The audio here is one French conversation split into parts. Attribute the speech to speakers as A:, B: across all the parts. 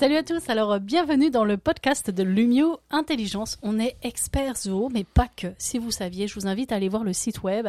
A: Salut à tous, alors euh, bienvenue dans le podcast de Lumio Intelligence. On est experts zoo, mais pas que. Si vous saviez, je vous invite à aller voir le site web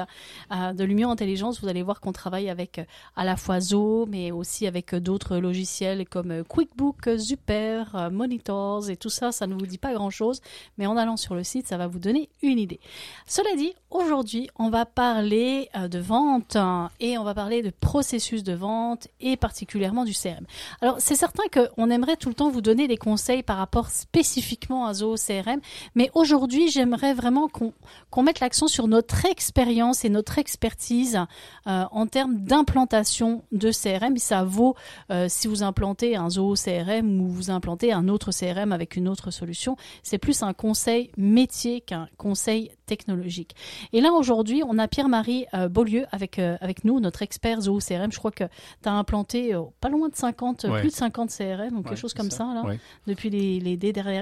A: euh, de Lumio Intelligence. Vous allez voir qu'on travaille avec euh, à la fois Zoo, mais aussi avec d'autres logiciels comme QuickBook, Super, Monitors et tout ça. Ça ne vous dit pas grand-chose, mais en allant sur le site, ça va vous donner une idée. Cela dit, aujourd'hui, on va parler de vente hein, et on va parler de processus de vente et particulièrement du CRM. Alors, c'est certain qu'on aimerait tout le temps vous donner des conseils par rapport spécifiquement à Zoho CRM, mais aujourd'hui, j'aimerais vraiment qu'on mette l'accent sur notre expérience et notre expertise euh, en termes d'implantation de CRM. Ça vaut euh, si vous implantez un Zoho CRM ou vous implantez un autre CRM avec une autre solution. C'est plus un conseil métier qu'un conseil technologique. Et là, aujourd'hui, on a Pierre-Marie euh, Beaulieu avec, euh, avec nous, notre expert Zoho CRM. Je crois que tu as implanté pas loin de 50, plus de 50 CRM, ou quelque chose comme ça, là, depuis les, les,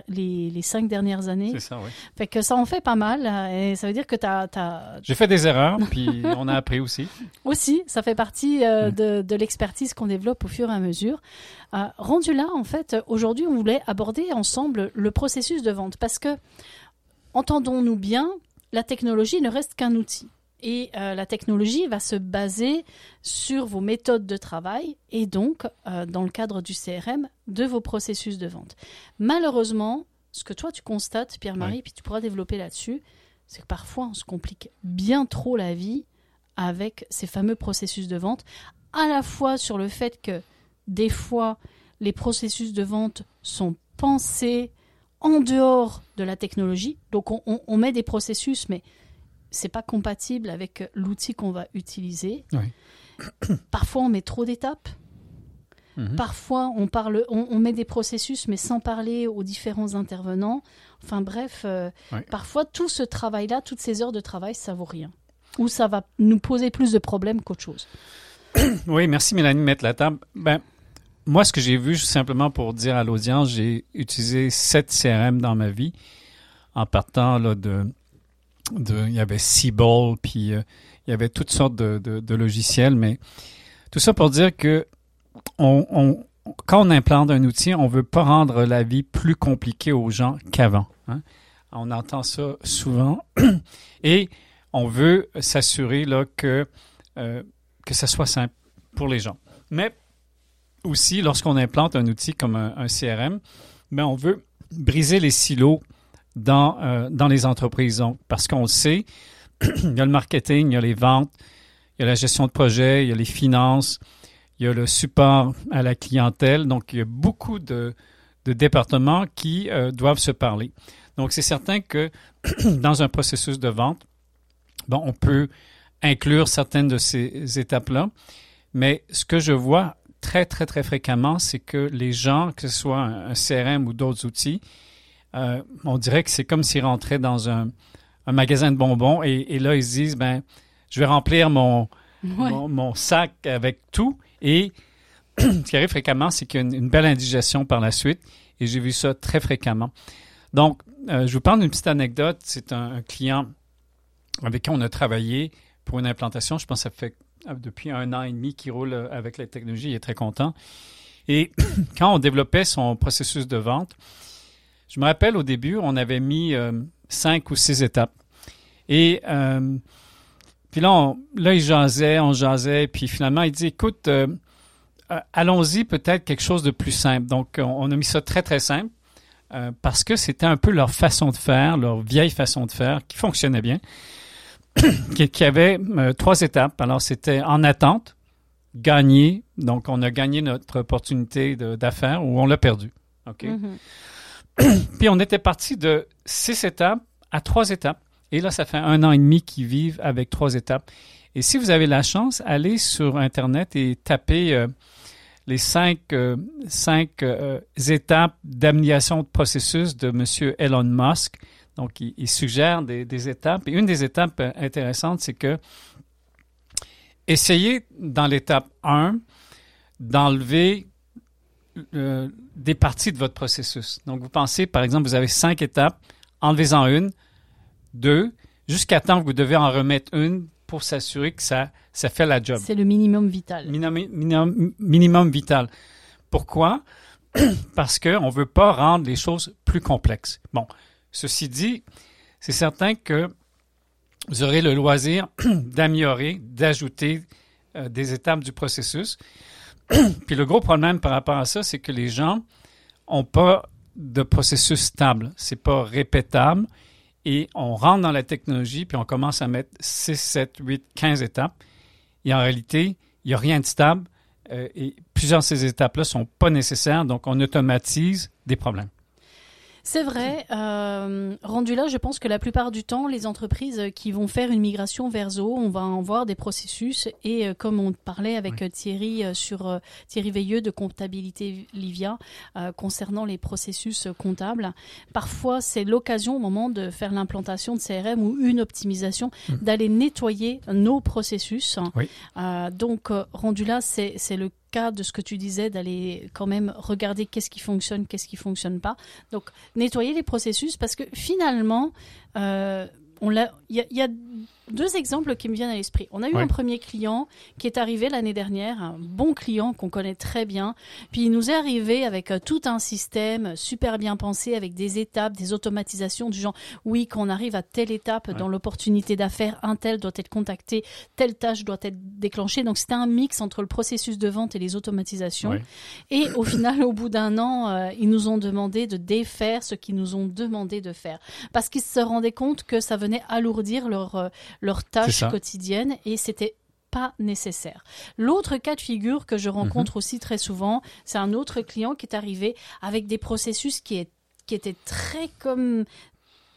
A: les, les, cinq dernières années.
B: C'est ça, oui.
A: Fait que ça en fait pas mal. Et ça veut dire que tu as.
B: J'ai fait des erreurs, puis on a appris aussi.
A: Aussi, ça fait partie euh, de, de l'expertise qu'on développe au fur et à mesure. rendu là, en fait, aujourd'hui, on voulait aborder ensemble le processus de vente parce que, entendons-nous bien, la technologie ne reste qu'un outil. Et euh, la technologie va se baser sur vos méthodes de travail et donc, euh, dans le cadre du CRM, de vos processus de vente. Malheureusement, ce que toi tu constates, Pierre-Marie, puis tu pourras développer là-dessus, c'est que parfois on se complique bien trop la vie avec ces fameux processus de vente, à la fois sur le fait que des fois les processus de vente sont pensés en dehors de la technologie. Donc on, met des processus, mais c'est pas compatible avec l'outil qu'on va utiliser. Parfois on met trop d'étapes. Mhm. Parfois on parle, on, met des processus, mais sans parler aux différents intervenants. Enfin bref, euh, parfois tout ce travail-là, toutes ces heures de travail, ça vaut rien. Ou ça va nous poser plus de problèmes qu'autre chose.
B: Oui, merci Mélanie de mettre la table. Ben, moi, ce que j'ai vu, simplement pour dire à l'audience, j'ai utilisé sept CRM dans ma vie, en partant là, de, il y avait Seaball, puis euh, il y avait toutes sortes de, logiciels, mais tout ça pour dire que quand on implante un outil, on veut pas rendre la vie plus compliquée aux gens qu'avant. Hein. On entend ça souvent, et on veut s'assurer que euh, que ça soit simple pour les gens. Mais aussi, lorsqu'on implante un outil comme un, CRM, ben, on veut briser les silos dans, euh, dans les entreprises. parce qu'on le sait, il y a le marketing, il y a les ventes, il y a la gestion de projet, il y a les finances, il y a le support à la clientèle. Donc, il y a beaucoup de, de départements qui euh, doivent se parler. Donc, c'est certain que dans un processus de vente, bon, on peut inclure certaines de ces étapes-là. Mais ce que je vois très, très, très fréquemment, c'est que les gens, que ce soit un, CRM ou d'autres outils, euh, on dirait que c'est comme s'ils rentraient dans un, magasin de bonbons et, là, ils se disent, ben, je vais remplir mon, mon, sac avec tout. Et ce qui arrive fréquemment, c'est qu'il y a une, belle indigestion par la suite. Et j'ai vu ça très fréquemment. Donc, euh, je vous parle d'une petite anecdote. C'est un, client avec qui on a travaillé pour une implantation. Je pense que ça fait euh, depuis un an et demi qui roule avec la technologie. Il est très content. Et quand on développait son processus de vente, je me rappelle au début, on avait mis euh, cinq ou six étapes. Et puis là, on, là, il jasait, on jasait, puis finalement, il dit, écoute, allons-y peut-être quelque chose de plus simple. Donc, on, a mis ça très, très simple parce que c'était un peu leur façon de faire, leur vieille façon de faire qui fonctionnait bien. qui, avait euh, trois étapes. Alors, c'était en attente, gagner. Donc, on a gagné notre opportunité d'affaires ou on l'a perdu. OK? Mm-hmm. Puis, on était parti de six étapes à trois étapes. Et là, ça fait un an et demi qu'ils vivent avec trois étapes. Et si vous avez la chance, allez sur Internet et tapez euh, les cinq, euh, cinq étapes d'amélioration de processus de M. Elon Musk. Donc, il, suggère des, étapes. Et une des étapes euh, intéressantes, c'est que essayez dans l'étape 1 d'enlever euh, des parties de votre processus. Donc, vous pensez, par exemple, vous avez cinq étapes, enlevez-en une, deux, jusqu'à temps que vous devez en remettre une pour s'assurer que ça, ça fait la job.
A: C'est le minimum vital.
B: Minimum, minimum, minimum vital. Pourquoi? Parce qu'on ne veut pas rendre les choses plus complexes. Bon, ceci dit, c'est certain que vous aurez le loisir d'améliorer, d'ajouter euh, des étapes du processus. Puis le gros problème par rapport à ça, c'est que les gens n'ont pas de processus stable. C'est pas répétable. Et on rentre dans la technologie, puis on commence à mettre 6, 7, 8, 15 étapes. Et en réalité, il n'y a rien de stable. Euh, et plusieurs de ces étapes-là ne sont pas nécessaires. Donc, on automatise des problèmes.
A: C'est vrai. Euh, rendu là, je pense que la plupart du temps, les entreprises qui vont faire une migration vers Zoho, on va en voir des processus. Et euh, comme on parlait avec euh, Thierry euh, sur Thierry Veilleux de comptabilité Livia concernant les processus comptables, parfois c'est l'occasion au moment de faire l'implantation de CRM ou une optimisation
B: Mm.
A: d'aller nettoyer nos processus.
B: Oui.
A: Donc rendu là, c'est le cas de ce que tu disais d'aller quand même regarder qu'est-ce qui fonctionne, qu'est-ce qui fonctionne pas. Donc nettoyer les processus parce que finalement, euh, on il y a deux exemples qui me viennent à l'esprit. On a eu un premier client qui est arrivé l'année dernière, un bon client qu'on connaît très bien. Puis il nous est arrivé avec euh, tout un système super bien pensé, avec des étapes, des automatisations du genre, oui, quand on arrive à telle étape
B: Ouais.
A: dans l'opportunité d'affaires, un tel doit être contacté, telle tâche doit être déclenchée. Donc c'était un mix entre le processus de vente et les automatisations. Et au final, au bout d'un an, euh, ils nous ont demandé de défaire ce qu'ils nous ont demandé de faire. Parce qu'ils se rendaient compte que ça venait alourdir leur, euh, leurs tâches quotidiennes et c'était pas nécessaire. L'autre cas de figure que je rencontre aussi très souvent, c'est un autre client qui est arrivé avec des processus qui, est, qui étaient très comme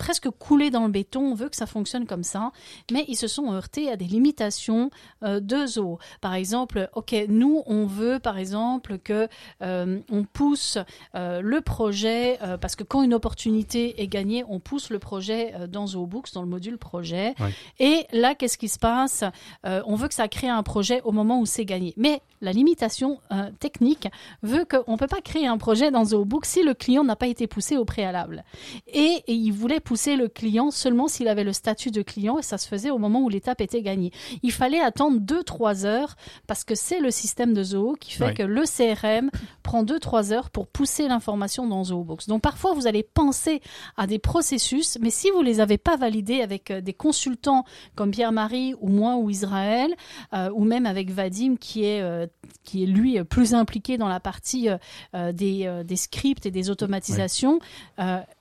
A: presque coulés dans le béton, on veut que ça fonctionne comme ça, mais ils se sont heurtés à des limitations euh, de Zoho. Par exemple, ok, nous on veut par exemple que euh, on pousse euh, le projet parce que quand une opportunité est gagnée, on pousse le projet dans Zoho Books, dans le module projet.
B: Oui.
A: Et là, qu'est-ce qui se passe On veut que ça crée un projet au moment où c'est gagné. Mais la limitation technique veut qu'on ne peut pas créer un projet dans Zoho Books si le client n'a pas été poussé au préalable. Et, et il voulait pousser le client seulement s'il avait le statut de client et ça se faisait au moment où l'étape était gagnée. Il fallait attendre 2-3 heures parce que c'est le système de Zoho qui fait que le CRM prend 2-3 heures pour pousser l'information dans Zoho Books. Donc parfois vous allez penser à des processus, mais si vous les avez pas validés avec euh, des consultants comme Pierre-Marie ou moi ou Israël, euh, ou même avec Vadim qui est euh, qui est lui plus impliqué dans la partie euh, des, des scripts et des automatisations,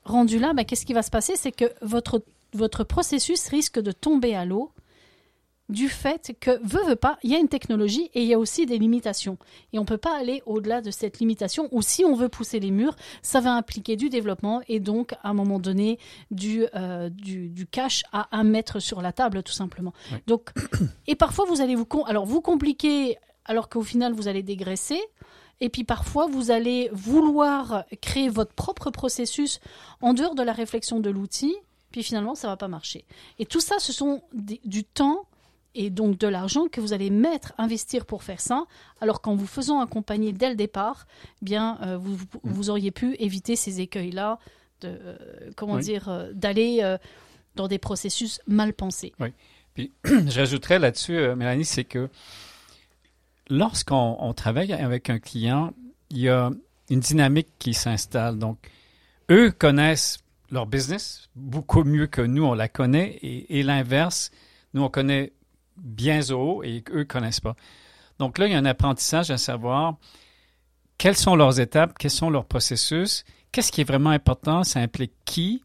A: rendu là, bah, qu'est-ce qui va se passer? C'est que votre, votre processus risque de tomber à l'eau du fait que, veut, veut pas, il y a une technologie et il y a aussi des limitations. Et on ne peut pas aller au-delà de cette limitation, ou si on veut pousser les murs, ça va impliquer du développement et donc, à un moment donné, du, euh, du, du cash à un mettre sur la table, tout simplement.
B: Oui.
A: Donc, et parfois, vous allez vous, alors, vous compliquer alors qu'au final, vous allez dégraisser. Et puis parfois, vous allez vouloir créer votre propre processus en dehors de la réflexion de l'outil, puis finalement, ça va pas marcher. Et tout ça, ce sont des- du temps et donc de l'argent que vous allez mettre, investir pour faire ça, alors qu'en vous faisant accompagner dès le départ, eh bien, euh, vous, vous, auriez pu éviter ces écueils-là, de, euh, comment
B: Oui.
A: dire, euh, d'aller dans des processus mal pensés.
B: Puis, j'ajouterais là-dessus, euh, Mélanie, c'est que lorsqu'on on travaille avec un client, il y a une dynamique qui s'installe. Donc, eux connaissent leur business beaucoup mieux que nous, on la connaît, et, et l'inverse, nous, on connaît bien Zoho et eux ne connaissent pas. Donc là, il y a un apprentissage à savoir quelles sont leurs étapes, quels sont leurs processus, qu'est-ce qui est vraiment important, ça implique qui,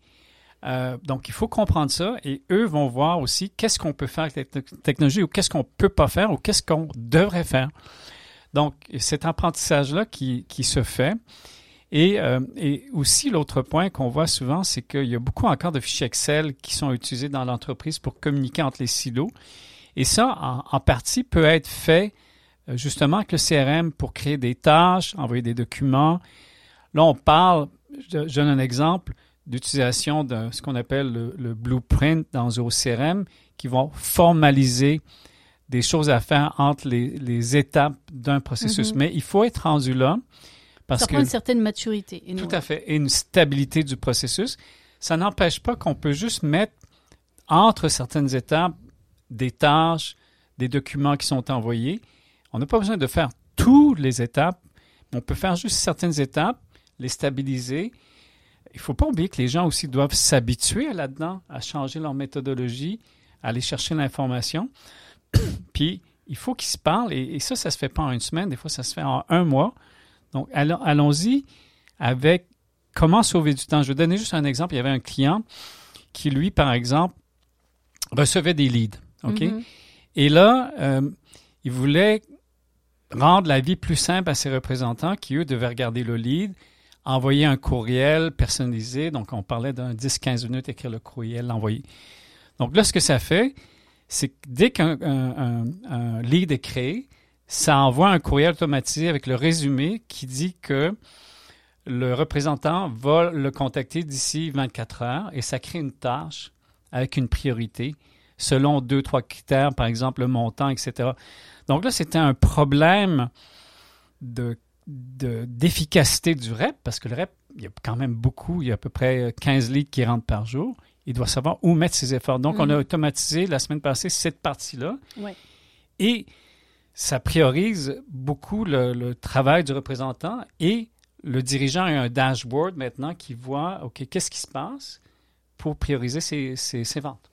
B: euh, donc, il faut comprendre ça et eux vont voir aussi qu'est-ce qu'on peut faire avec la te- technologie ou qu'est-ce qu'on peut pas faire ou qu'est-ce qu'on devrait faire. Donc, cet apprentissage-là qui, qui se fait. Et, euh, et aussi, l'autre point qu'on voit souvent, c'est qu'il y a beaucoup encore de fichiers Excel qui sont utilisés dans l'entreprise pour communiquer entre les silos. Et ça, en, partie, peut être fait euh, justement avec le CRM pour créer des tâches, envoyer des documents. Là, on parle, je donne un exemple, d'utilisation de ce qu'on appelle le, le blueprint dans Zoho CRM qui vont formaliser des choses à faire entre les, les étapes d'un processus.
A: Mhm.
B: Mais il faut être rendu là Parce
A: ça
B: que
A: prend une certaine maturité. Et
B: tout à fait et une stabilité du processus. Ça n'empêche pas qu'on peut juste mettre entre certaines étapes des tâches, des documents qui sont envoyés. On n'a pas besoin de faire toutes les étapes. On peut faire juste certaines étapes, les stabiliser. Il faut pas oublier que les gens aussi doivent s'habituer là-dedans, à changer leur méthodologie, à aller chercher l'information. Puis, il faut qu'ils se parlent. Et, et ça, ça se fait pas en une semaine. Des fois, ça se fait en un mois. Donc, allons- allons-y avec comment sauver du temps. Je vais donner juste un exemple. Il y avait un client qui, lui, par exemple, recevait des leads. OK?
A: Mhm.
B: Et là, euh, il voulait rendre la vie plus simple à ses représentants qui, eux, devaient regarder le lead, envoyer un courriel personnalisé. Donc, on parlait d'un 10-15 minutes, écrire le courriel, l'envoyer. Donc là, ce que ça fait, c'est que dès qu'un un- un- un lead est créé, ça envoie un courriel automatisé avec le résumé qui dit que le représentant va le contacter d'ici 24 heures et ça crée une tâche avec une priorité selon deux, trois critères, par exemple le montant, etc. Donc là, c'était un problème de de- d'efficacité du REP, parce que le REP, il y a quand même beaucoup, il y a à peu près 15 leads qui rentrent par jour. Il doit savoir où mettre ses efforts. Donc, on a
A: Mhm.
B: automatisé la semaine passée cette partie-là. Et ça priorise beaucoup le, le travail du représentant et le dirigeant a un dashboard maintenant qui voit, OK, qu'est-ce qui se passe pour prioriser ses, ses- ses ventes.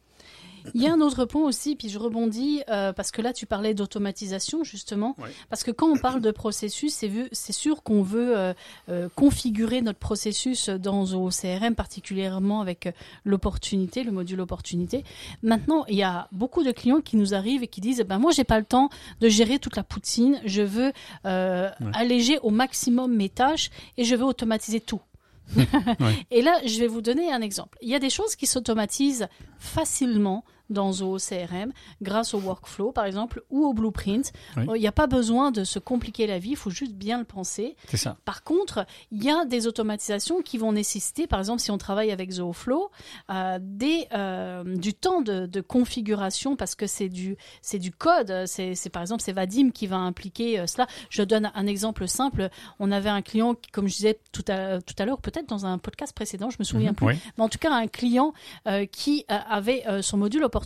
A: Il y a un autre point aussi, puis je rebondis, euh, parce que là, tu parlais d'automatisation, justement.
B: Oui.
A: Parce que quand on parle de processus, c'est vu- c'est sûr qu'on veut euh, euh, configurer notre processus dans au CRM, particulièrement avec euh, l'opportunité, le module opportunité. Maintenant, il y a beaucoup de clients qui nous arrivent et qui disent, ben moi, j'ai pas le temps de gérer toute la poutine, je veux euh,
B: Ouais.
A: alléger au maximum mes tâches et je veux automatiser tout. Et là, je vais vous donner un exemple. Il y a des choses qui s'automatisent facilement dans Zoho CRM grâce au workflow, par exemple, ou au blueprint.
B: Oui.
A: Euh, Il n'y a pas besoin de se compliquer la vie, il faut juste bien le penser.
B: C'est ça.
A: Par contre, il y a des automatisations qui vont nécessiter, par exemple, si on travaille avec ZooFlow, euh, des, euh, du temps de, de configuration parce que c'est du, c'est du code. C'est, par exemple, c'est Vadim qui va impliquer euh, cela. Je donne un exemple simple. On avait un client, qui, comme je disais tout à, tout à l'heure, peut-être dans un podcast précédent, je me souviens
B: Mhm,
A: plus,
B: oui.
A: mais en tout cas un client euh, qui euh, avait euh, son module opportunité.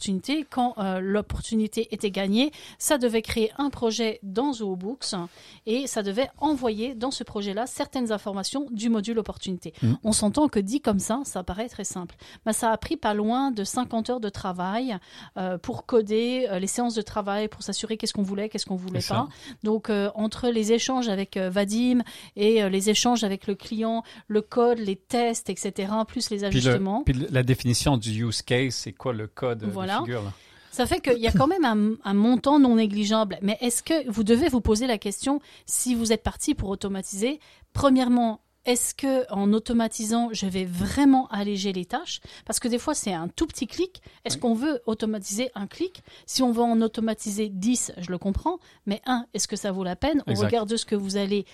A: Quand euh, l'opportunité était gagnée, ça devait créer un projet dans ZooBooks et ça devait envoyer dans ce projet-là certaines informations du module opportunité.
B: Mhm.
A: On s'entend que dit comme ça, ça paraît très simple. Mais ça a pris pas loin de 50 heures de travail euh, pour coder euh, les séances de travail, pour s'assurer qu'est-ce qu'on voulait, qu'est-ce qu'on voulait
B: C'est
A: pas.
B: ça.
A: Donc entre les échanges avec Vadim et les échanges avec le client, le code, les tests, etc., plus les
B: Puis, le-
A: ajustements.
B: puis le- la définition du use case, c'est quoi le code
A: Voilà.
B: figure?
A: Ça fait qu'il y a quand même un, un montant non négligeable. Mais est-ce que vous devez vous poser la question si vous êtes parti pour automatiser Premièrement, est-ce que en automatisant, je vais vraiment alléger les tâches? Parce que des fois, c'est un tout petit clic. Est-ce
B: Oui.
A: qu'on veut automatiser un clic? Si on veut en automatiser 10, je le comprends. Mais un, est-ce que ça vaut la peine? On regarde ce que vous allez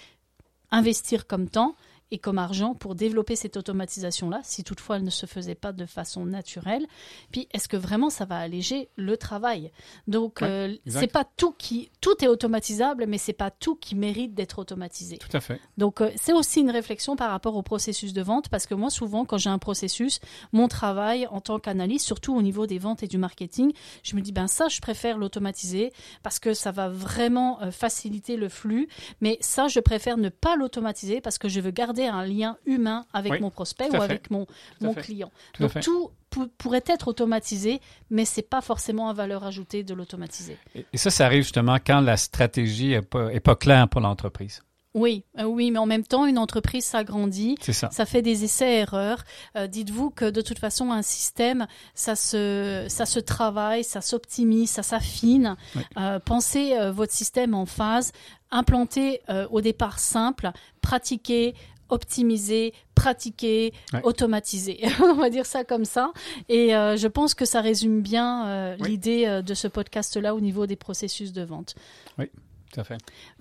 A: investir comme temps et comme argent pour développer cette automatisation-là, si toutefois elle ne se faisait pas de façon naturelle. Puis, est-ce que vraiment ça va alléger le travail? Donc,
B: Ouais,
A: euh, c'est pas tout qui, tout est automatisable, mais c'est pas tout qui mérite d'être automatisé.
B: Tout à fait.
A: Donc, euh, c'est aussi une réflexion par rapport au processus de vente, parce que moi, souvent, quand j'ai un processus, mon travail en tant qu'analyste, surtout au niveau des ventes et du marketing, je me dis, ben ça, je préfère l'automatiser parce que ça va vraiment euh, faciliter le flux, mais ça, je préfère ne pas l'automatiser parce que je veux garder un lien humain avec
B: Oui,
A: mon prospect ou avec mon, mon client.
B: Tout
A: Donc, tout pou- pourrait être automatisé, mais c'est pas forcément à valeur ajoutée de l'automatiser.
B: Et, et ça, ça arrive justement quand la stratégie n'est pas, est pas claire pour l'entreprise.
A: Oui, euh, oui, mais en même temps, une entreprise s'agrandit.
B: Ça.
A: Ça fait des essais-erreurs. Euh, Dites-vous que de toute façon, un système, ça se, ça se travaille, ça s'optimise, ça s'affine.
B: Oui.
A: Euh, pensez votre système en phase. Implantez au départ simple, pratiquez, optimiser, pratiquer,
B: Ouais.
A: automatiser. On va dire ça comme ça. Et euh, je pense que ça résume bien euh,
B: Oui.
A: l'idée euh, de ce podcast-là au niveau des processus de vente.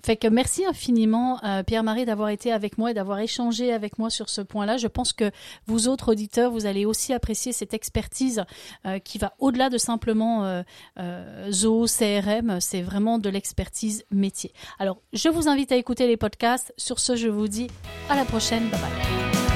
A: Fait que merci infiniment, euh, Pierre-Marie, d'avoir été avec moi et d'avoir échangé avec moi sur ce point-là. Je pense que vous autres auditeurs, vous allez aussi apprécier cette expertise euh, qui va au-delà de simplement euh, euh, zoo, CRM. C'est vraiment de l'expertise métier. Alors, je vous invite à écouter les podcasts. Sur ce, je vous dis à la prochaine. Bye bye.